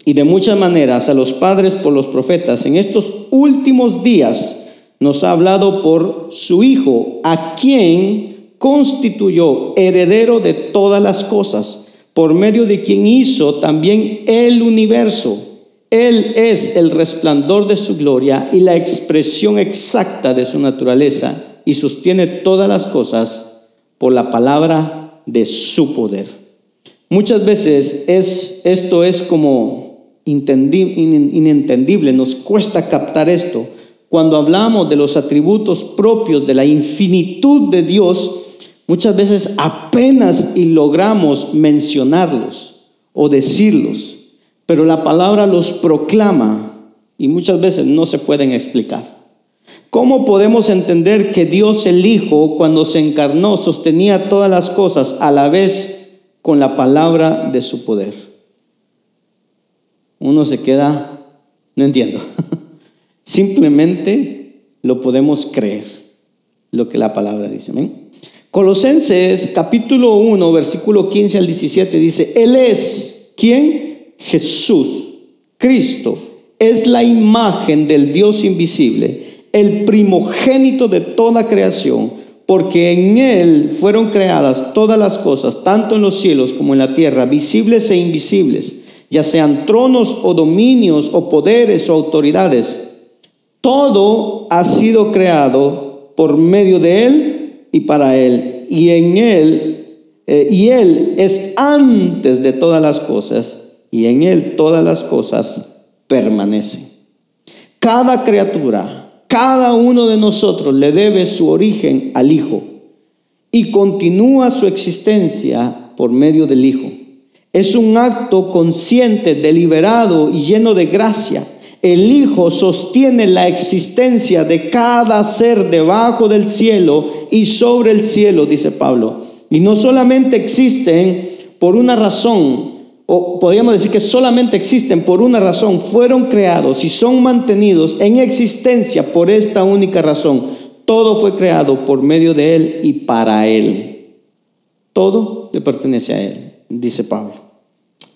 y de muchas maneras a los padres por los profetas, en estos últimos días nos ha hablado por su Hijo, a quien constituyó heredero de todas las cosas por medio de quien hizo también el universo. Él es el resplandor de su gloria y la expresión exacta de su naturaleza y sostiene todas las cosas por la palabra de su poder. Muchas veces es, esto es como inentendible, nos cuesta captar esto. Cuando hablamos de los atributos propios de la infinitud de Dios, Muchas veces apenas logramos mencionarlos o decirlos, pero la palabra los proclama y muchas veces no se pueden explicar. ¿Cómo podemos entender que Dios el Hijo, cuando se encarnó, sostenía todas las cosas a la vez con la palabra de su poder? Uno se queda, no entiendo. Simplemente lo podemos creer, lo que la palabra dice. Colosenses capítulo 1, versículo 15 al 17 dice, Él es, ¿quién? Jesús, Cristo, es la imagen del Dios invisible, el primogénito de toda creación, porque en Él fueron creadas todas las cosas, tanto en los cielos como en la tierra, visibles e invisibles, ya sean tronos o dominios o poderes o autoridades. Todo ha sido creado por medio de Él y para Él, y en Él, eh, y Él es antes de todas las cosas, y en Él todas las cosas permanecen. Cada criatura, cada uno de nosotros le debe su origen al Hijo y continúa su existencia por medio del Hijo. Es un acto consciente, deliberado y lleno de gracia el Hijo sostiene la existencia de cada ser debajo del cielo y sobre el cielo, dice Pablo. Y no solamente existen por una razón, o podríamos decir que solamente existen por una razón, fueron creados y son mantenidos en existencia por esta única razón. Todo fue creado por medio de Él y para Él. Todo le pertenece a Él, dice Pablo.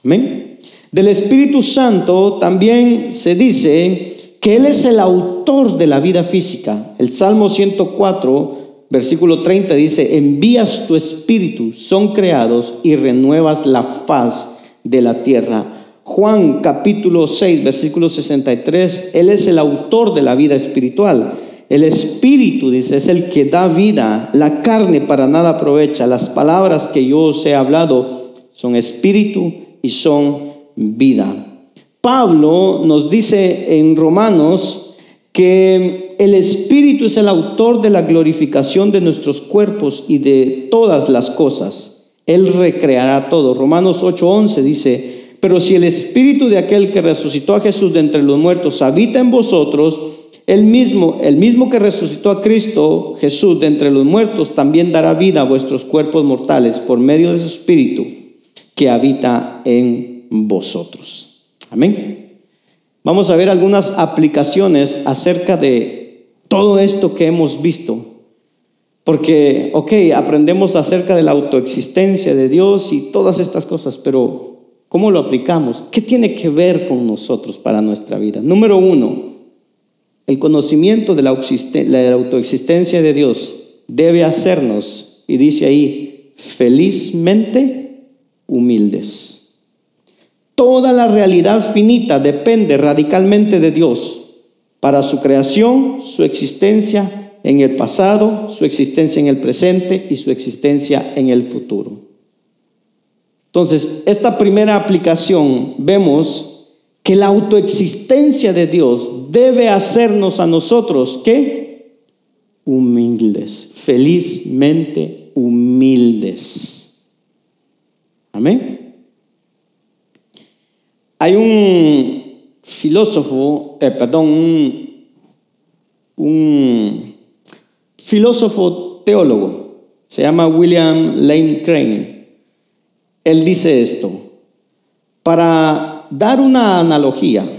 Amén. Del Espíritu Santo también se dice que Él es el autor de la vida física. El Salmo 104, versículo 30 dice, envías tu espíritu, son creados y renuevas la faz de la tierra. Juan capítulo 6, versículo 63, Él es el autor de la vida espiritual. El espíritu, dice, es el que da vida. La carne para nada aprovecha. Las palabras que yo os he hablado son espíritu y son vida. Pablo nos dice en Romanos que el Espíritu es el autor de la glorificación de nuestros cuerpos y de todas las cosas. Él recreará todo. Romanos 8:11 dice, pero si el Espíritu de aquel que resucitó a Jesús de entre los muertos habita en vosotros, el mismo, el mismo que resucitó a Cristo Jesús de entre los muertos, también dará vida a vuestros cuerpos mortales por medio de su Espíritu que habita en vosotros. Amén. Vamos a ver algunas aplicaciones acerca de todo esto que hemos visto. Porque, ok, aprendemos acerca de la autoexistencia de Dios y todas estas cosas, pero ¿cómo lo aplicamos? ¿Qué tiene que ver con nosotros para nuestra vida? Número uno, el conocimiento de la, autoexistencia de Dios debe hacernos, y dice ahí, felizmente humildes. Toda la realidad finita depende radicalmente de Dios para su creación, su existencia en el pasado, su existencia en el presente y su existencia en el futuro. Entonces, esta primera aplicación vemos que la autoexistencia de Dios debe hacernos a nosotros que humildes, felizmente humildes. Amén. Hay un filósofo, eh, perdón, un, filósofo teólogo, se llama William Lane Crane. Él dice esto, para dar una analogía,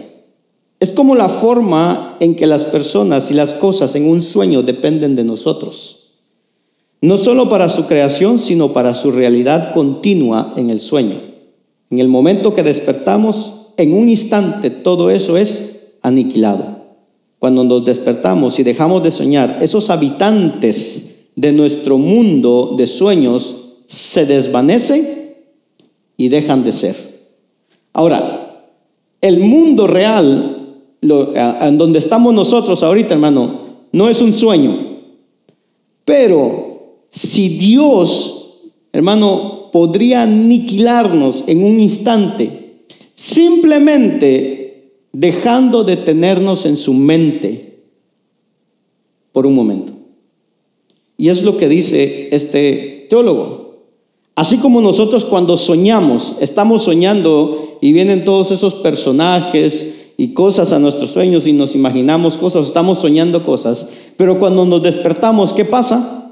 es como la forma en que las personas y las cosas en un sueño dependen de nosotros. No solo para su creación, sino para su realidad continua en el sueño. En el momento que despertamos, en un instante todo eso es aniquilado. Cuando nos despertamos y dejamos de soñar, esos habitantes de nuestro mundo de sueños se desvanecen y dejan de ser. Ahora, el mundo real, en donde estamos nosotros ahorita, hermano, no es un sueño. Pero si Dios, hermano, podría aniquilarnos en un instante, simplemente dejando de tenernos en su mente por un momento. Y es lo que dice este teólogo. Así como nosotros cuando soñamos, estamos soñando y vienen todos esos personajes y cosas a nuestros sueños y nos imaginamos cosas, estamos soñando cosas, pero cuando nos despertamos, ¿qué pasa?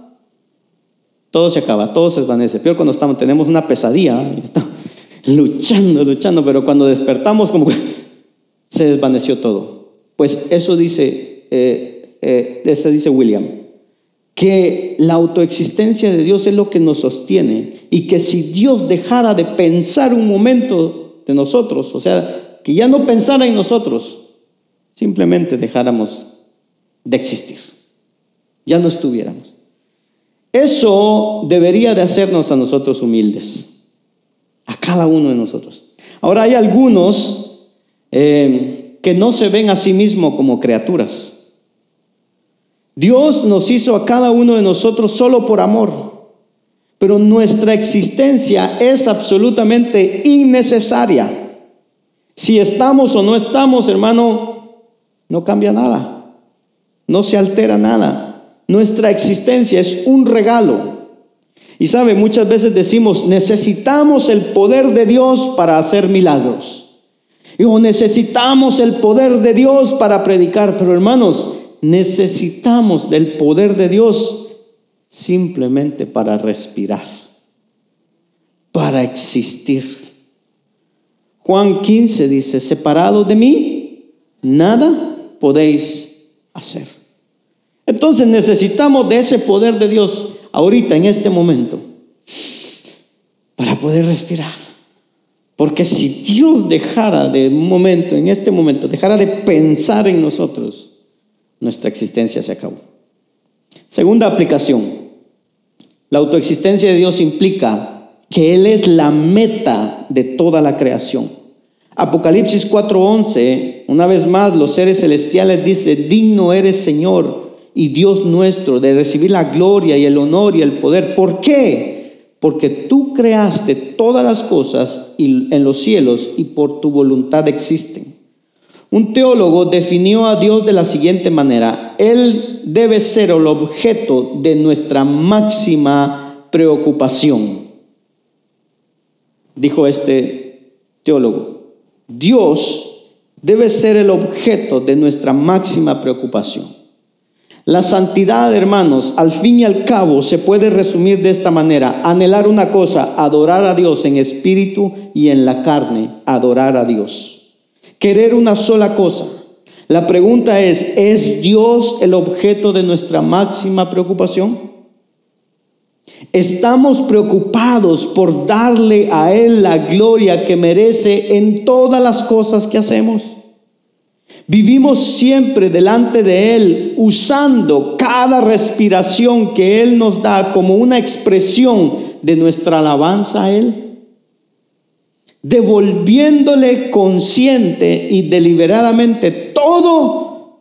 Todo se acaba, todo se desvanece. Peor cuando estamos, tenemos una pesadilla, estamos, luchando, luchando, pero cuando despertamos como que se desvaneció todo. Pues eso dice, eh, eh, eso dice William, que la autoexistencia de Dios es lo que nos sostiene y que si Dios dejara de pensar un momento de nosotros, o sea, que ya no pensara en nosotros, simplemente dejáramos de existir, ya no estuviéramos. Eso debería de hacernos a nosotros humildes a cada uno de nosotros. Ahora hay algunos eh, que no se ven a sí mismos como criaturas. Dios nos hizo a cada uno de nosotros solo por amor, pero nuestra existencia es absolutamente innecesaria. Si estamos o no estamos, hermano, no cambia nada, no se altera nada. Nuestra existencia es un regalo. Y sabe, muchas veces decimos, necesitamos el poder de Dios para hacer milagros. Y o necesitamos el poder de Dios para predicar. Pero hermanos, necesitamos del poder de Dios simplemente para respirar, para existir. Juan 15 dice, separado de mí, nada podéis hacer. Entonces necesitamos de ese poder de Dios ahorita, en este momento, para poder respirar. Porque si Dios dejara de momento, en este momento, dejara de pensar en nosotros, nuestra existencia se acabó. Segunda aplicación. La autoexistencia de Dios implica que Él es la meta de toda la creación. Apocalipsis 4:11, una vez más, los seres celestiales dice, digno eres Señor y Dios nuestro, de recibir la gloria y el honor y el poder. ¿Por qué? Porque tú creaste todas las cosas en los cielos y por tu voluntad existen. Un teólogo definió a Dios de la siguiente manera, Él debe ser el objeto de nuestra máxima preocupación. Dijo este teólogo, Dios debe ser el objeto de nuestra máxima preocupación. La santidad, hermanos, al fin y al cabo se puede resumir de esta manera. Anhelar una cosa, adorar a Dios en espíritu y en la carne, adorar a Dios. Querer una sola cosa. La pregunta es, ¿es Dios el objeto de nuestra máxima preocupación? Estamos preocupados por darle a Él la gloria que merece en todas las cosas que hacemos. Vivimos siempre delante de Él usando cada respiración que Él nos da como una expresión de nuestra alabanza a Él. devolviéndole consciente y deliberadamente todo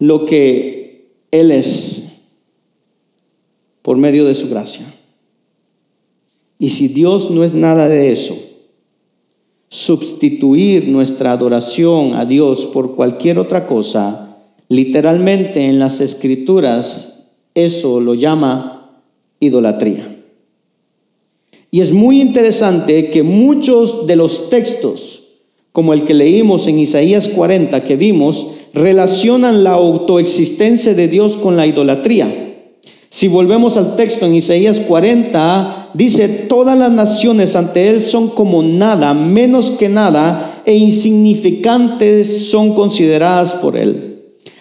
lo que Él es por medio de su gracia. Y si Dios no es nada de eso, sustituir nuestra adoración a Dios por cualquier otra cosa, literalmente en las escrituras eso lo llama idolatría. Y es muy interesante que muchos de los textos, como el que leímos en Isaías 40 que vimos, relacionan la autoexistencia de Dios con la idolatría. Si volvemos al texto en Isaías 40, dice, todas las naciones ante Él son como nada, menos que nada, e insignificantes son consideradas por Él.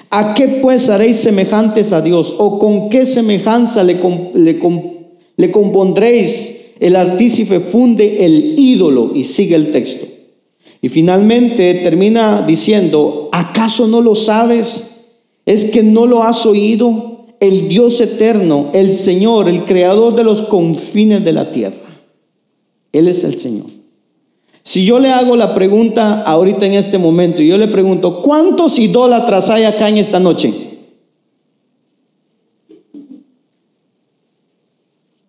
¿A qué pues haréis semejantes a Dios? ¿O con qué semejanza le, le, compondréis? El artífice funde el ídolo y sigue el texto. Y finalmente termina diciendo, ¿acaso no lo sabes? ¿Es que no lo has oído? El Dios eterno, el Señor, el creador de los confines de la tierra. Él es el Señor. Si yo le hago la pregunta ahorita en este momento y yo le pregunto, ¿cuántos idólatras hay acá en esta noche?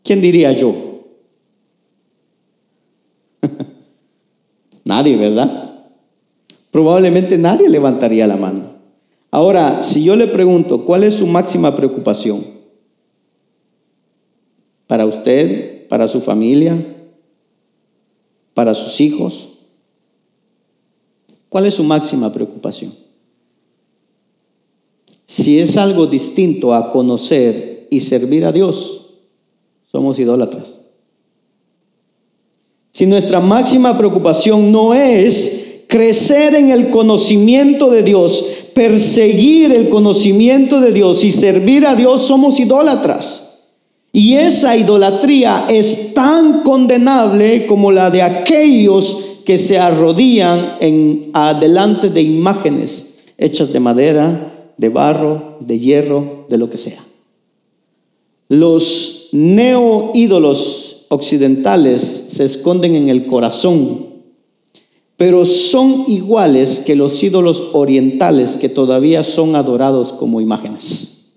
¿Quién diría yo? nadie, ¿verdad? Probablemente nadie levantaría la mano. Ahora, si yo le pregunto, ¿cuál es su máxima preocupación? ¿Para usted? ¿Para su familia? ¿Para sus hijos? ¿Cuál es su máxima preocupación? Si es algo distinto a conocer y servir a Dios, somos idólatras. Si nuestra máxima preocupación no es crecer en el conocimiento de Dios, perseguir el conocimiento de Dios y servir a Dios, somos idólatras. Y esa idolatría es tan condenable como la de aquellos que se arrodillan en adelante de imágenes hechas de madera, de barro, de hierro, de lo que sea. Los neo ídolos occidentales se esconden en el corazón pero son iguales que los ídolos orientales que todavía son adorados como imágenes.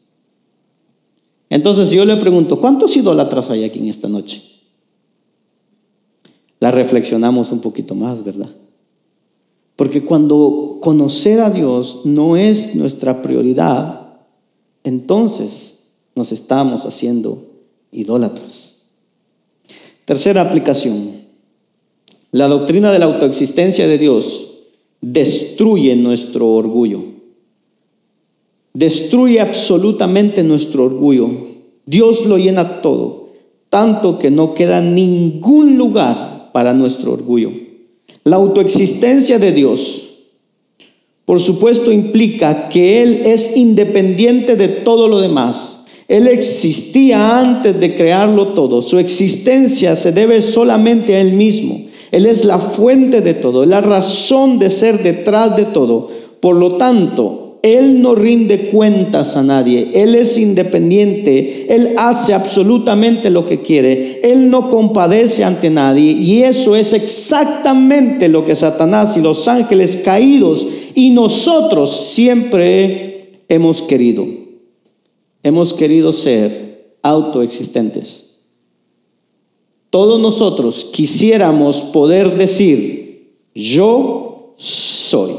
Entonces yo le pregunto, ¿cuántos idólatras hay aquí en esta noche? La reflexionamos un poquito más, ¿verdad? Porque cuando conocer a Dios no es nuestra prioridad, entonces nos estamos haciendo idólatras. Tercera aplicación. La doctrina de la autoexistencia de Dios destruye nuestro orgullo. Destruye absolutamente nuestro orgullo. Dios lo llena todo, tanto que no queda ningún lugar para nuestro orgullo. La autoexistencia de Dios, por supuesto, implica que Él es independiente de todo lo demás. Él existía antes de crearlo todo. Su existencia se debe solamente a Él mismo. Él es la fuente de todo, la razón de ser detrás de todo. Por lo tanto, Él no rinde cuentas a nadie, Él es independiente, Él hace absolutamente lo que quiere, Él no compadece ante nadie y eso es exactamente lo que Satanás y los ángeles caídos y nosotros siempre hemos querido. Hemos querido ser autoexistentes. Todos nosotros quisiéramos poder decir, yo soy,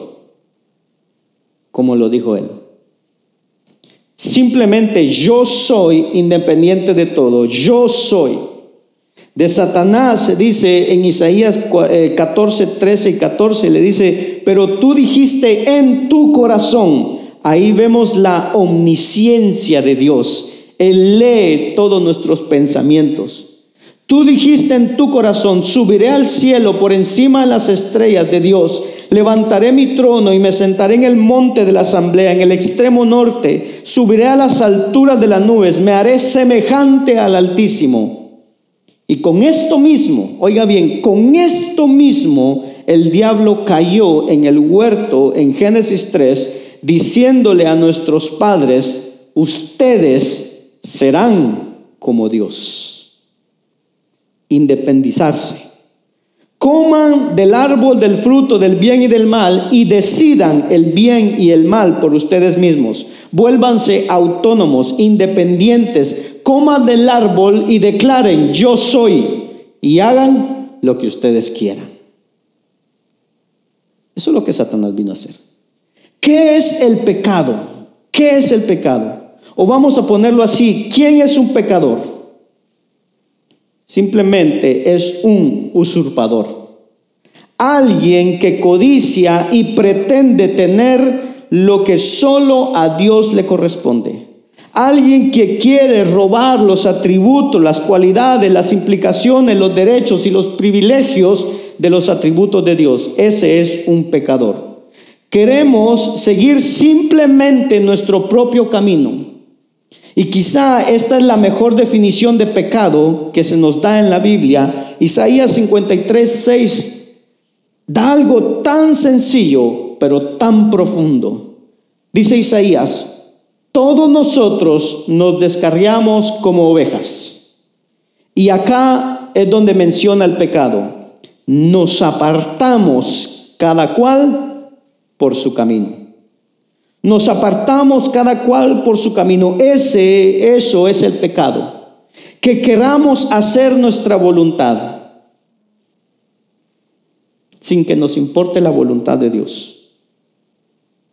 como lo dijo él. Simplemente yo soy independiente de todo, yo soy. De Satanás se dice en Isaías 14, 13 eh, y 14, le dice, pero tú dijiste en tu corazón, ahí vemos la omnisciencia de Dios. Él lee todos nuestros pensamientos. Tú dijiste en tu corazón, subiré al cielo por encima de las estrellas de Dios, levantaré mi trono y me sentaré en el monte de la asamblea, en el extremo norte, subiré a las alturas de las nubes, me haré semejante al Altísimo. Y con esto mismo, oiga bien, con esto mismo el diablo cayó en el huerto en Génesis 3, diciéndole a nuestros padres, ustedes serán como Dios independizarse, coman del árbol del fruto del bien y del mal y decidan el bien y el mal por ustedes mismos. Vuélvanse autónomos, independientes, coman del árbol y declaren, yo soy, y hagan lo que ustedes quieran. Eso es lo que Satanás vino a hacer. ¿Qué es el pecado? ¿Qué es el pecado? O vamos a ponerlo así, ¿quién es un pecador? Simplemente es un usurpador. Alguien que codicia y pretende tener lo que solo a Dios le corresponde. Alguien que quiere robar los atributos, las cualidades, las implicaciones, los derechos y los privilegios de los atributos de Dios. Ese es un pecador. Queremos seguir simplemente nuestro propio camino. Y quizá esta es la mejor definición de pecado que se nos da en la Biblia. Isaías 53, 6 da algo tan sencillo, pero tan profundo. Dice Isaías, todos nosotros nos descarriamos como ovejas. Y acá es donde menciona el pecado nos apartamos cada cual por su camino. Nos apartamos cada cual por su camino. Ese, eso es el pecado. Que queramos hacer nuestra voluntad sin que nos importe la voluntad de Dios.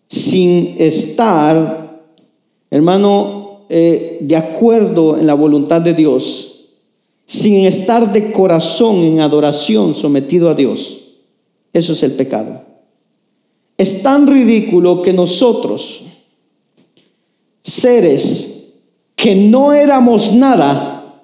Sin estar, hermano, eh, de acuerdo en la voluntad de Dios sin estar de corazón en adoración sometido a Dios. Eso es el pecado. Es tan ridículo que nosotros, seres que no éramos nada,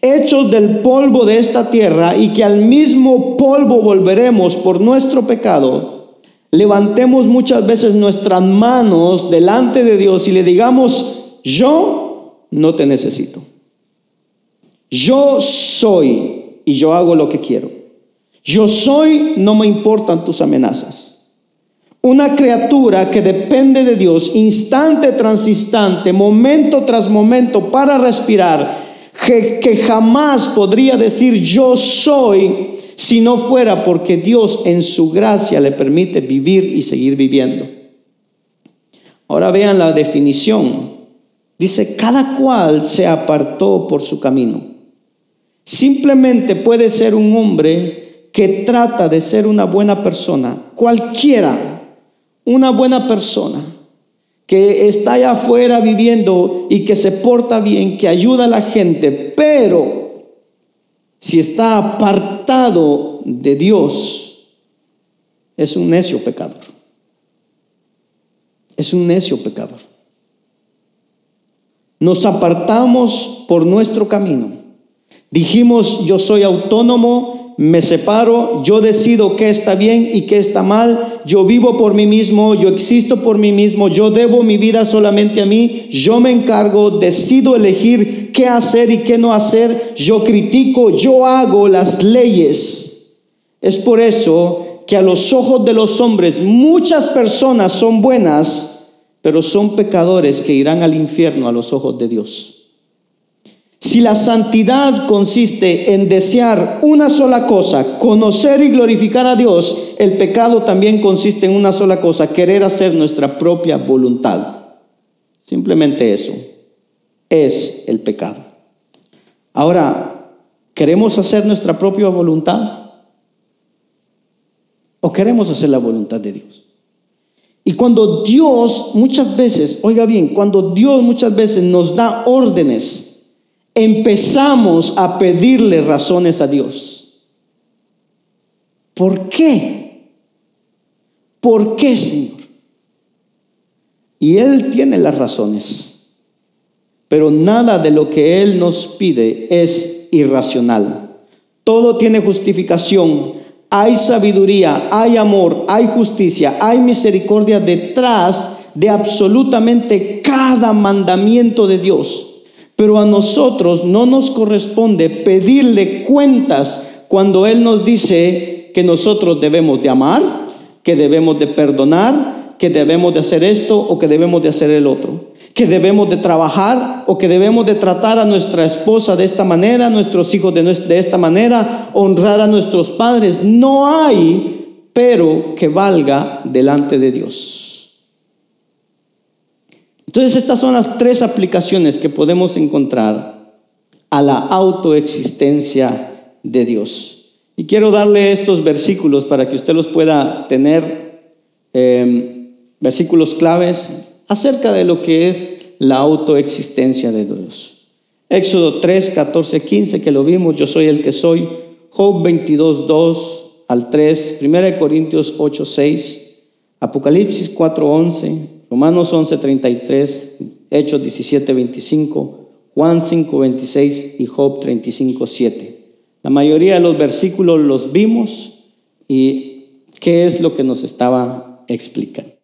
hechos del polvo de esta tierra y que al mismo polvo volveremos por nuestro pecado, levantemos muchas veces nuestras manos delante de Dios y le digamos, yo no te necesito. Yo soy y yo hago lo que quiero. Yo soy, no me importan tus amenazas. Una criatura que depende de Dios instante tras instante, momento tras momento para respirar, que, jamás podría decir yo soy si no fuera porque Dios en su gracia le permite vivir y seguir viviendo. Ahora vean la definición. Dice, cada cual se apartó por su camino. Simplemente puede ser un hombre que trata de ser una buena persona, cualquiera, una buena persona, que está allá afuera viviendo y que se porta bien, que ayuda a la gente, pero si está apartado de Dios, es un necio pecador. Es un necio pecador. Nos apartamos por nuestro camino Dijimos, yo soy autónomo, me separo, yo decido qué está bien y qué está mal, yo vivo por mí mismo, yo existo por mí mismo, yo debo mi vida solamente a mí, yo me encargo, decido elegir qué hacer y qué no hacer, yo critico, yo hago las leyes. Es por eso que a los ojos de los hombres muchas personas son buenas, pero son pecadores que irán al infierno a los ojos de Dios. Si la santidad consiste en desear una sola cosa, conocer y glorificar a Dios, el pecado también consiste en una sola cosa, querer hacer nuestra propia voluntad. Simplemente eso es el pecado. Ahora, ¿queremos hacer nuestra propia voluntad? ¿O queremos hacer la voluntad de Dios? Y cuando Dios muchas veces, oiga bien, cuando Dios muchas veces nos da órdenes, empezamos a pedirle razones a Dios. ¿Por qué? ¿Por qué, Señor? Y Él tiene las razones, pero nada de lo que Él nos pide es irracional. Todo tiene justificación, hay sabiduría, hay amor, hay justicia, hay misericordia detrás de absolutamente cada mandamiento de Dios. Pero a nosotros no nos corresponde pedirle cuentas cuando Él nos dice que nosotros debemos de amar, que debemos de perdonar, que debemos de hacer esto o que debemos de hacer el otro. que debemos de trabajar o que debemos de tratar a nuestra esposa de esta manera, a nuestros hijos de, de esta manera, honrar a nuestros padres. No hay pero que valga delante de Dios. Entonces estas son las tres aplicaciones que podemos encontrar a la autoexistencia de Dios. Y quiero darle estos versículos para que usted los pueda tener, em, versículos claves acerca de lo que es la autoexistencia de Dios. Éxodo 3, 14, 15, que lo vimos, yo soy el que soy. Job 22, 2 al 3, 1 Corintios 8, 6, Apocalipsis 4, 11, Romanos 11, 33, Hechos 17, 25, Juan 5, 26 y Job 35, 7. La mayoría de los versículos los vimos y qué es lo que nos estaba explicando.